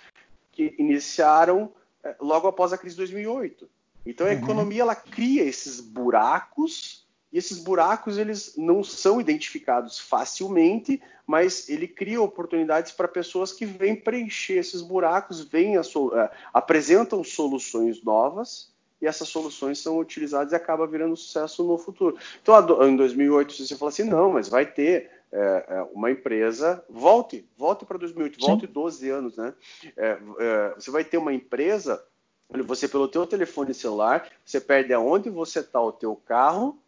que iniciaram é, logo após a crise de 2008. Então a uhum. economia ela cria esses buracos e esses buracos eles não são identificados facilmente, mas ele cria oportunidades para pessoas que vêm preencher esses buracos, vêm so, uh, apresentam soluções novas e essas soluções são utilizadas e acaba virando sucesso no futuro. Então, em 2008, você fala assim, não, mas vai ter é, uma empresa, volte, volte para 2008, Sim. volte 12 anos, né? É, é, você vai ter uma empresa, você pelo teu telefone celular, você perde aonde você está o teu carro,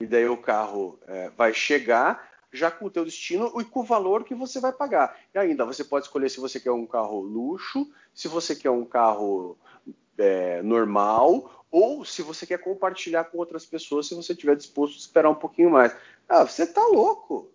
e daí o carro é, vai chegar já com o teu destino e com o valor que você vai pagar. E ainda você pode escolher se você quer um carro luxo, se você quer um carro é, normal ou se você quer compartilhar com outras pessoas, se você estiver disposto a esperar um pouquinho mais. Ah, você tá louco.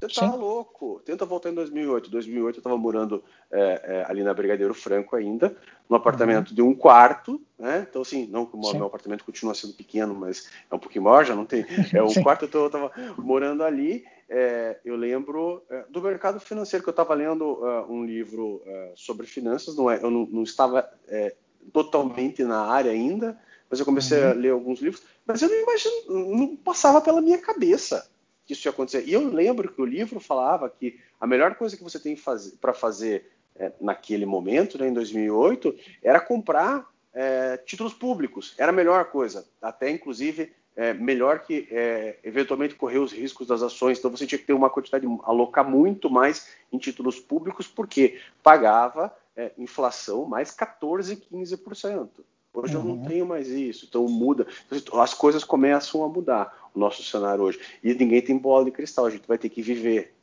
Você tá Sim. louco. Tenta voltar em 2008. 2008 eu estava morando é, é, ali na Brigadeiro Franco ainda, num apartamento uhum. de um quarto, né? Então, assim, não que o meu apartamento continua sendo pequeno, mas é um pouquinho maior, já não tem. É um <laughs> quarto, eu estava morando ali. É, eu lembro é, do mercado financeiro, que eu estava lendo uh, um livro uh, sobre finanças, não é, eu não, não estava totalmente na área ainda, mas eu comecei uhum. a ler alguns livros, mas eu não imagino, não passava pela minha cabeça que isso ia acontecer. E eu lembro que o livro falava que a melhor coisa que você tem para fazer é, naquele momento, né, em 2008, era comprar é, títulos públicos. Era a melhor coisa. Até, inclusive, é, melhor que é, eventualmente correr os riscos das ações. Então, você tinha que ter uma quantidade, alocar muito mais em títulos públicos, porque pagava é, inflação mais 14, 15%. Hoje uhum. eu não uhum. tenho mais isso, então muda. As coisas começam a mudar nosso cenário hoje. E ninguém tem bola de cristal, a gente vai ter que viver.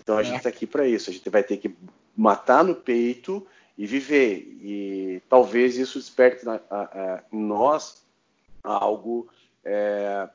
Então a é. gente está aqui para isso, a gente vai ter que matar no peito e viver. E talvez isso desperte na, a, a, em nós algo é,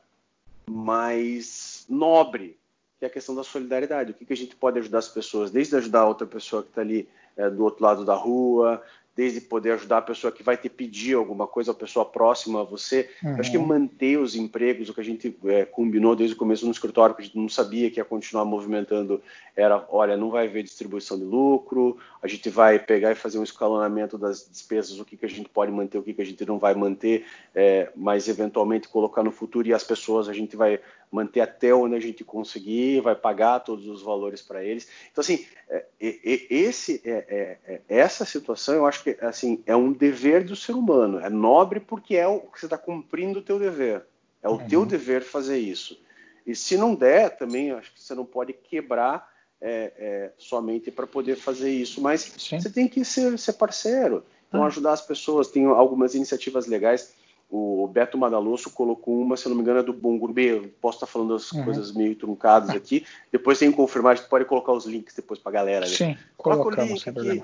mais nobre, que é a questão da solidariedade. O que, que a gente pode ajudar as pessoas, desde ajudar a outra pessoa que está ali é, do outro lado da rua, desde poder ajudar a pessoa que vai te pedir alguma coisa, a pessoa próxima a você. Uhum. Acho que manter os empregos, o que a gente é, combinou desde o começo no escritório, que a gente não sabia que ia continuar movimentando, era, olha, não vai haver distribuição de lucro, a gente vai pegar e fazer um escalonamento das despesas, o que, que a gente pode manter, o que, que a gente não vai manter, é, mas eventualmente colocar no futuro e as pessoas a gente vai manter até onde a gente conseguir, vai pagar todos os valores para eles. Então, assim, é, esse, é, é, essa situação eu acho que assim, é um dever do ser humano. É nobre porque é o que você está cumprindo o teu dever. É o uhum. teu dever fazer isso. E se não der, também acho que você não pode quebrar é, é, somente para poder fazer isso. Mas Sim. você tem que ser, ser parceiro. Então, ah. ajudar as pessoas. Tem algumas iniciativas legais o Beto Madaloso colocou uma, se não me engano, é do Bom Gourmet. Posso estar falando as uhum. coisas meio truncadas aqui. Depois tem que confirmar, a gente pode colocar os links depois para a galera. Né? Sim, colocamos, sem problema.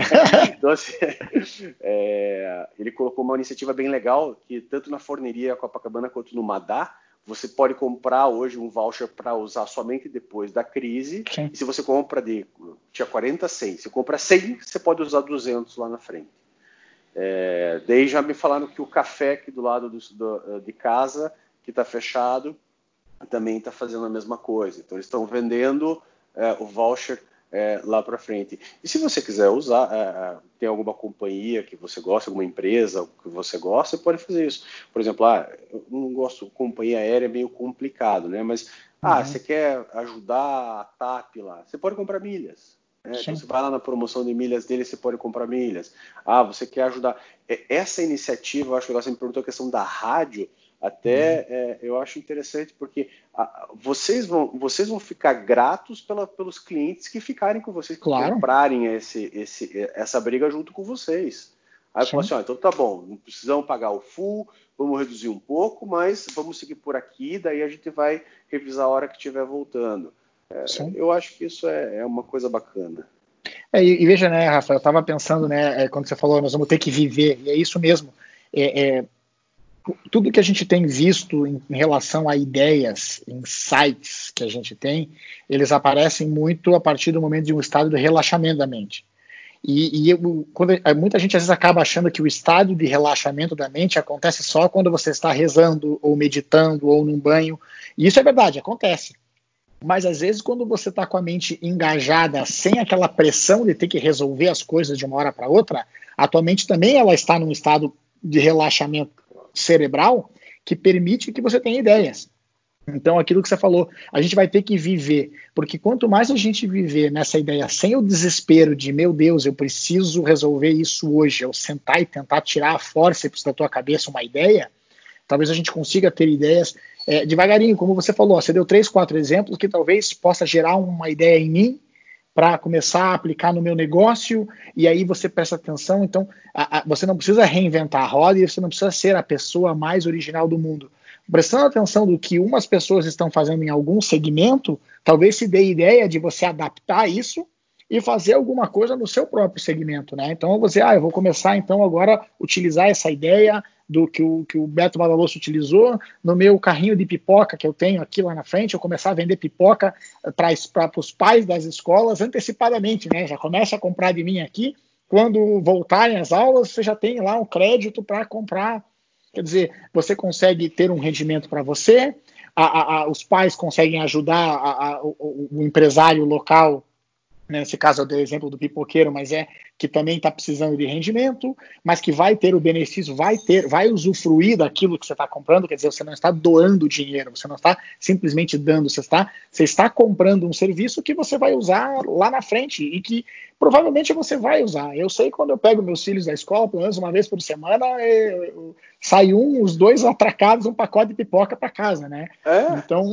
<laughs> então, assim, é, ele colocou uma iniciativa bem legal, que tanto na forneria Copacabana quanto no Madá, você pode comprar hoje um voucher para usar somente depois da crise. Sim. E se você compra de tinha 40, 100. Se compra 100, você pode usar 200 lá na frente. É, daí já me falaram que o café aqui do lado do, do, de casa, que está fechado, também está fazendo a mesma coisa. Então, eles estão vendendo é, o voucher é, lá para frente. E se você quiser usar, é, é, tem alguma companhia que você gosta, alguma empresa que você gosta, você pode fazer isso. Por exemplo, ah, eu não gosto de companhia aérea, é meio complicado, né? Mas, ah, uhum. você quer ajudar a TAP lá, você pode comprar milhas. É, então você vai lá na promoção de milhas dele, você pode comprar milhas. Ah, você quer ajudar. É, essa iniciativa, eu acho que você me perguntou a questão da rádio, até uhum. é, eu acho interessante porque a, vocês, vão, vocês vão ficar gratos pela, pelos clientes que ficarem com vocês, que claro. comprarem esse, esse, essa briga junto com vocês. Aí eu falo assim, ó, então tá bom, não precisamos pagar o full, vamos reduzir um pouco, mas vamos seguir por aqui, daí a gente vai revisar a hora que estiver voltando. É, eu acho que isso é, é uma coisa bacana. É, e, e, veja, né, Rafa, eu estava pensando, né, é, quando você falou, nós vamos ter que viver, e é isso mesmo. É, é, tudo que a gente tem visto em, em, relação a ideias, insights que a gente tem, eles aparecem muito a partir do momento de um estado de relaxamento da mente. E, e eu, quando, muita gente às vezes acaba achando que o estado de relaxamento da mente acontece só quando você está rezando, ou meditando, ou num banho. E isso é verdade, acontece. Mas às vezes, quando você está com a mente engajada, sem aquela pressão de ter que resolver as coisas de uma hora para outra, a tua mente também ela está num estado de relaxamento cerebral que permite que você tenha ideias. Então, aquilo que você falou, a gente vai ter que viver, porque quanto mais a gente viver nessa ideia sem o desespero de, meu Deus, eu preciso resolver isso hoje, eu sentar e tentar tirar a forceps da tua cabeça uma ideia, talvez a gente consiga ter ideias é, devagarinho, como você falou, você deu três, quatro exemplos que talvez possa gerar uma ideia em mim para começar a aplicar no meu negócio, e aí você presta atenção. Então, a, a, você não precisa reinventar a roda e você não precisa ser a pessoa mais original do mundo. Prestando atenção do que umas pessoas estão fazendo em algum segmento, talvez se dê ideia de você adaptar isso e fazer alguma coisa no seu próprio segmento, né? Então você, ah, eu vou começar então agora a utilizar essa ideia do que o, que o Beto Badaloso utilizou, no meu carrinho de pipoca que eu tenho aqui lá na frente, eu começar a vender pipoca para os pais das escolas antecipadamente, né? Já começa a comprar de mim aqui. Quando voltarem as aulas, você já tem lá um crédito para comprar. Quer dizer, você consegue ter um rendimento para você, a, a, a, os pais conseguem ajudar o, o empresário local nesse caso eu dei o exemplo do pipoqueiro, mas é que também está precisando de rendimento, mas que vai ter o benefício, vai ter, vai usufruir daquilo que você está comprando, quer dizer, você não está doando dinheiro, você não está simplesmente dando, você está, você está comprando um serviço que você vai usar lá na frente e que provavelmente você vai usar. Eu sei quando eu pego meus filhos da escola, pelo menos uma vez por semana, eu, sai um, os dois atracados, um pacote de pipoca para casa, né? É. Então,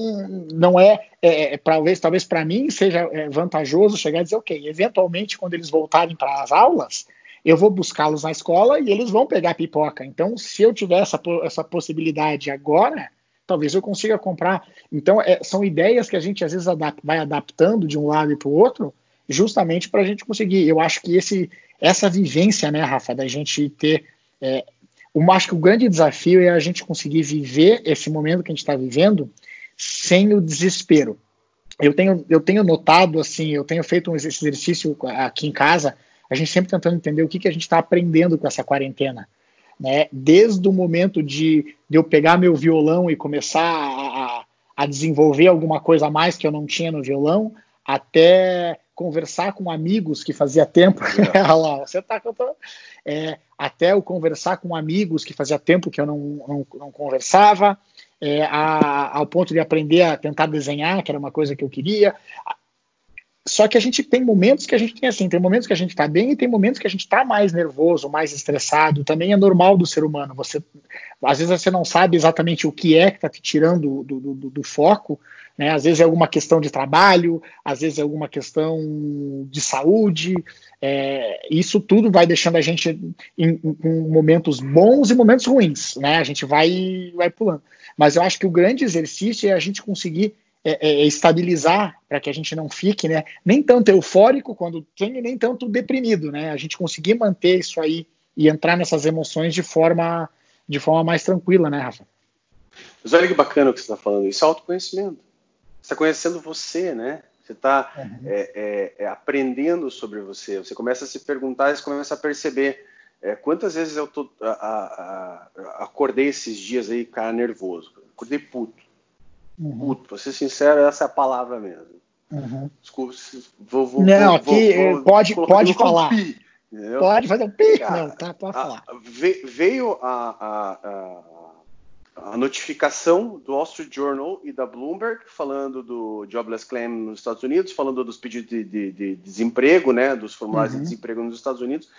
não é, é, é talvez, talvez para mim seja é, vantajoso chegar e dizer, ok, eventualmente quando eles voltarem para as aulas, eu vou buscá-los na escola e eles vão pegar pipoca. Então, se eu tiver essa, essa possibilidade agora, talvez eu consiga comprar. Então, é, são ideias que a gente às vezes vai adaptando de um lado e para o outro, justamente para a gente conseguir. Eu acho que esse, essa vivência, né, Rafa, da gente ter. É, eu acho que o grande desafio é a gente conseguir viver esse momento que a gente está vivendo sem o desespero. Eu tenho, eu tenho notado, assim, eu tenho feito um exercício aqui em casa a gente sempre tentando entender o que, que a gente está aprendendo com essa quarentena. Né? Desde o momento de, de eu pegar meu violão e começar a, a, desenvolver alguma coisa a mais que eu não tinha no violão, até conversar com amigos que fazia tempo. <laughs> Olha lá, você tá é, até eu conversar com amigos que fazia tempo que eu não, não, não conversava. É, a, ao ponto de aprender a tentar desenhar, que era uma coisa que eu queria, só que a gente tem momentos que a gente tem assim, tem momentos que a gente está bem e tem momentos que a gente está mais nervoso, mais estressado. Também é normal do ser humano. Você, às vezes você não sabe exatamente o que é que está te tirando do, do, do, do, foco. Né? Às vezes é alguma questão de trabalho, às vezes é alguma questão de saúde. É, isso tudo vai deixando a gente em, em, momentos bons e momentos ruins. Né? A gente vai, vai pulando. Mas eu acho que o grande exercício é a gente conseguir é, é, é, estabilizar para que a gente não fique né, nem tanto eufórico quando tem nem tanto deprimido, né? A gente conseguir manter isso aí e entrar nessas emoções de forma de forma mais tranquila, né, Rafa? Mas olha que bacana o que você está falando. Isso é autoconhecimento. Você está conhecendo você, né? Você está uhum. é, é, é, aprendendo sobre você. Você começa a se perguntar, você começa a perceber é, quantas vezes eu tô, a, a, a, acordei esses dias aí, cara, nervoso. Acordei puto. Puto, pra ser sincero, essa é a palavra mesmo. Uhum. Desculpa, vou, vou, Não, vou, aqui vou, pode, pode falar. pi, pode fazer um pi. Cara, Não, tá, pode a, falar. Veio a, a, a, notificação do Wall Street Journal e da Bloomberg falando do jobless claim nos Estados Unidos, falando dos pedidos de, de, de desemprego, né, dos formulários uhum. de desemprego nos Estados Unidos.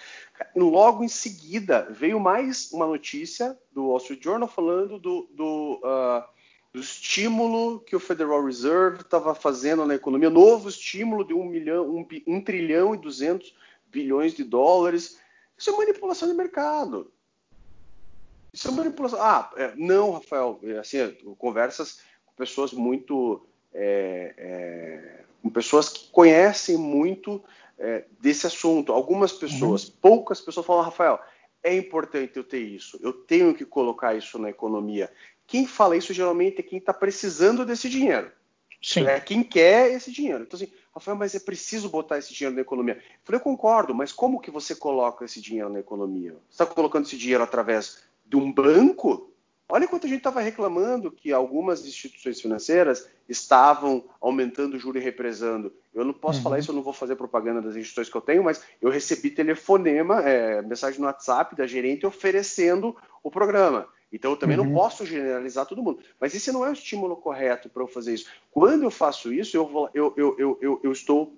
Logo em seguida veio mais uma notícia do Wall Street Journal falando do, do uh, do estímulo que o Federal Reserve estava fazendo na economia, novo estímulo de 1 milhão, 1, 1 trilhão e 200 bilhões de dólares. Isso é manipulação de mercado. Isso é manipulação. Ah, é, não, Rafael. É, assim, conversas com pessoas muito, é, é, com pessoas que conhecem muito é, desse assunto. Algumas pessoas, uhum. poucas pessoas falam, Rafael, é importante eu ter isso. Eu tenho que colocar isso na economia. Quem fala isso geralmente é quem está precisando desse dinheiro. Sim. É quem quer esse dinheiro. Então, assim, Rafael, mas é preciso botar esse dinheiro na economia. Eu falei, eu concordo, mas como que você coloca esse dinheiro na economia? Você está colocando esse dinheiro através de um banco? Olha quanto a gente estava reclamando que algumas instituições financeiras estavam aumentando o juro e represando. Eu não posso uhum. falar isso, eu não vou fazer propaganda das instituições que eu tenho, mas eu recebi telefonema, é, mensagem no WhatsApp da gerente oferecendo o programa. Então eu também uhum. não posso generalizar todo mundo. Mas esse não é o estímulo correto para eu fazer isso. Quando eu faço isso, eu, vou, eu, eu, eu, estou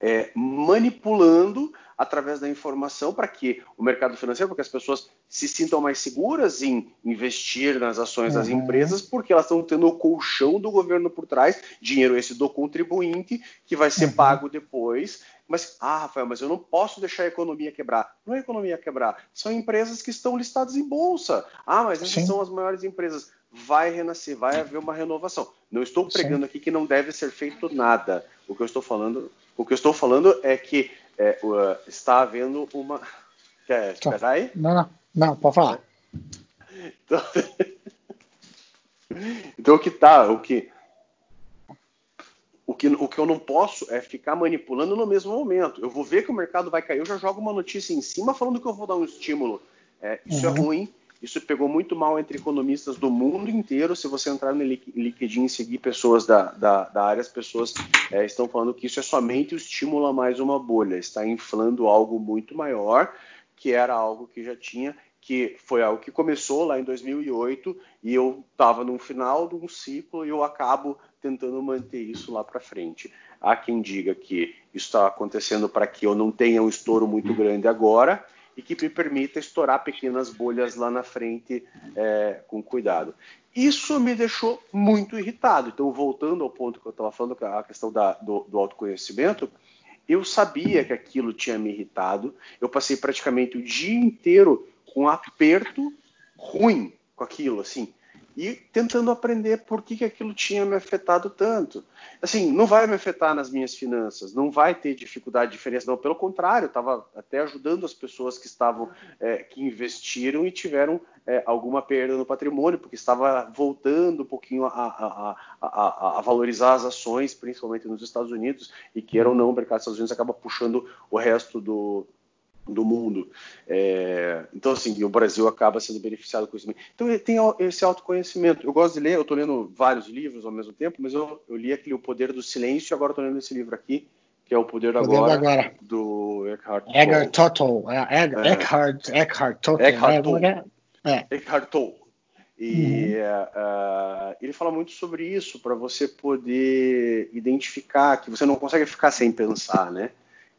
é, manipulando através da informação para que o mercado financeiro, para que as pessoas se sintam mais seguras em investir nas ações uhum. das empresas, porque elas estão tendo o colchão do governo por trás, dinheiro esse do contribuinte, que vai ser uhum. pago depois mas, ah, Rafael, mas eu não posso deixar a economia quebrar. Não é a economia quebrar, são empresas que estão listadas em bolsa. Ah, mas essas Sim. são as maiores empresas. Vai renascer, vai haver uma renovação. Não estou pregando Sim. aqui que não deve ser feito nada. O que eu estou falando, o que eu estou falando é que é, uh, está havendo uma. Quer, tá. aí? Não, não, não, pode falar. Então, <laughs> então o que tá, o que o que, o que eu não posso é ficar manipulando no mesmo momento. Eu vou ver que o mercado vai cair, eu já jogo uma notícia em cima falando que eu vou dar um estímulo. É, isso é uhum. é ruim, isso pegou muito mal entre economistas do mundo inteiro. Se você entrar no LinkedIn e seguir pessoas da, da, da área, as pessoas é, estão falando que isso é somente o estímulo a mais uma bolha, está inflando algo muito maior, que era algo que já tinha que foi algo que começou lá em 2008 e eu estava no final de um ciclo e eu acabo tentando manter isso lá para frente. Há quem diga que isso está acontecendo para que eu não tenha um estouro muito grande agora e que me permita estourar pequenas bolhas lá na frente é, com cuidado. Isso me deixou muito irritado. Então, voltando ao ponto que eu estava falando, é a questão da, do, do autoconhecimento, eu sabia que aquilo tinha me irritado. Eu passei praticamente o dia inteiro com um aperto ruim com aquilo, assim e tentando aprender por que, que aquilo tinha me afetado tanto. Assim, não vai me afetar nas minhas finanças, não vai ter dificuldade, diferença, não. Pelo contrário, estava até ajudando as pessoas que estavam, é, que investiram e tiveram é, alguma perda no patrimônio, porque estava voltando um pouquinho a, a, a, a, valorizar as ações, principalmente nos Estados Unidos, e queira ou não, o mercado dos Estados Unidos acaba puxando o resto do, do mundo. É, então, assim, o Brasil acaba sendo beneficiado com isso. Então, tem esse autoconhecimento. Eu gosto de ler, eu estou lendo vários livros ao mesmo tempo, mas eu, eu li aquele O Poder do Silêncio e agora estou lendo esse livro aqui, que é O Poder, Poder Agora, agora, do Eckhart Tolle. Eckhart Tolle. É, é. Eckhart, Eckhart Tolle. Eckhart Tolle. É. Eckhart Tolle. E uhum. uh, ele fala muito sobre isso, para você poder identificar que você não consegue ficar sem pensar, né?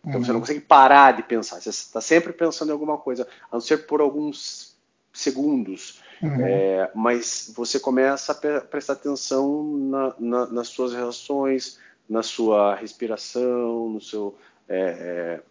Então uhum. você não uhum. consegue parar de pensar. Você está sempre pensando em alguma coisa, a não ser por alguns segundos. Uhum. É, mas você começa a prestar atenção na, na, nas suas relações, na sua respiração, no seu, é, é,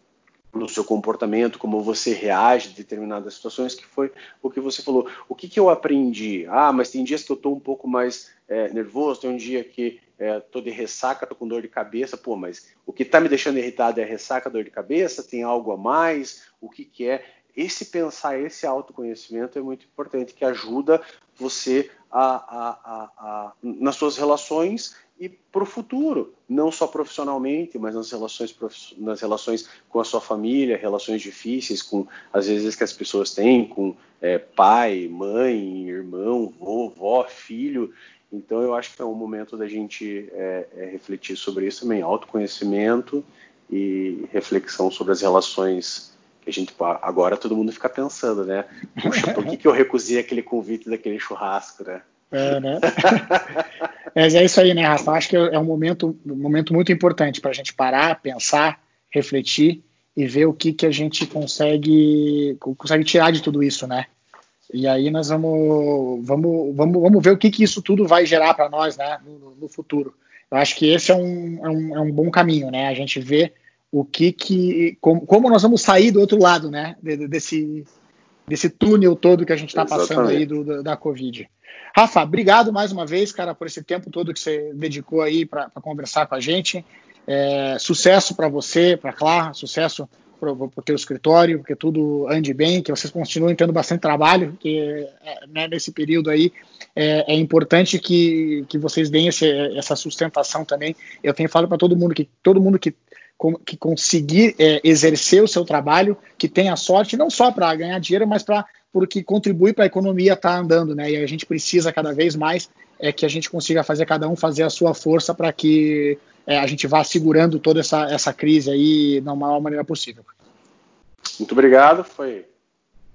no seu comportamento, como você reage a determinadas situações, que foi o que você falou. O que, que eu aprendi? Ah, mas tem dias que eu estou um pouco mais é, nervoso, tem um dia que estou é, de ressaca, estou com dor de cabeça, pô, mas o que está me deixando irritado é ressaca, dor de cabeça, tem algo a mais, o que, que é? Esse pensar, esse autoconhecimento é muito importante, que ajuda você a, a, a nas suas relações e para o futuro, não só profissionalmente, mas nas relações, nas relações com a sua família, relações difíceis, com às vezes que as pessoas têm com é, pai, mãe, irmão, vovó, filho. Então eu acho que é um momento da gente é, é refletir sobre isso também, autoconhecimento e reflexão sobre as relações que a gente agora todo mundo fica pensando, né? Puxa, por que, que eu recusei aquele convite daquele churrasco, né? É, né? <laughs> Mas é isso aí, né, Rafa? Acho que é um momento, um momento muito importante para a gente parar, pensar, refletir e ver o que, que a gente consegue, consegue tirar de tudo isso, né? E aí nós vamos, vamos, vamos, vamos ver o que, que isso tudo vai gerar para nós né, no, no, futuro. Eu acho que esse é um, é um, é um bom caminho, né? A gente vê o que que como, como nós vamos sair do outro lado, né? Desse, desse túnel todo que a gente está passando aí do, da, da Covid. Rafa, obrigado mais uma vez, cara, por esse tempo todo que você dedicou aí para conversar com a gente. É, sucesso para você, para Clara, sucesso para o teu escritório, que tudo ande bem, que vocês continuem tendo bastante trabalho, que é, né, nesse período aí é, é, importante que, que vocês deem esse, essa sustentação também. Eu tenho falado para todo mundo que todo mundo que, que conseguir é, exercer o seu trabalho, que tenha sorte, não só para ganhar dinheiro, mas para porque contribui para a economia estar tá andando, né? E a gente precisa cada vez mais é que a gente consiga fazer cada um fazer a sua força para que é, a gente vá segurando toda essa, essa crise aí da maior maneira possível. Muito obrigado, foi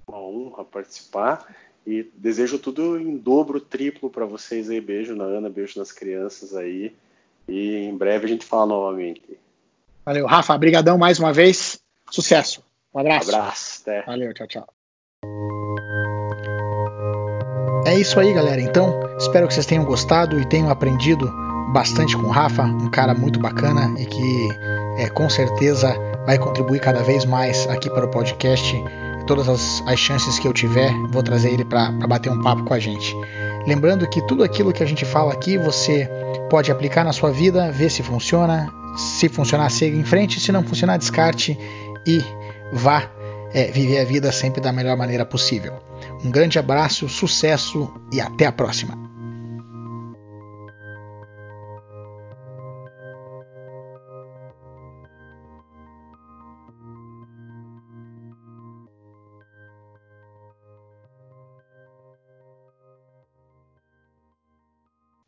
uma honra participar e desejo tudo em dobro, triplo para vocês aí. Beijo na Ana, beijo nas crianças aí e em breve a gente fala novamente. Valeu, Rafa, brigadão mais uma vez, sucesso. Um abraço. Um abraço, até. Valeu, tchau, tchau. É isso aí, galera. Então, espero que vocês tenham gostado e tenham aprendido bastante com o Rafa, um cara muito bacana e que é, com certeza vai contribuir cada vez mais aqui para o podcast. Todas as, as chances que eu tiver, vou trazer ele para bater um papo com a gente. Lembrando que tudo aquilo que a gente fala aqui você pode aplicar na sua vida, ver se funciona. Se funcionar, siga em frente. Se não funcionar, descarte e vá é viver a vida sempre da melhor maneira possível. Um grande abraço, sucesso e até a próxima!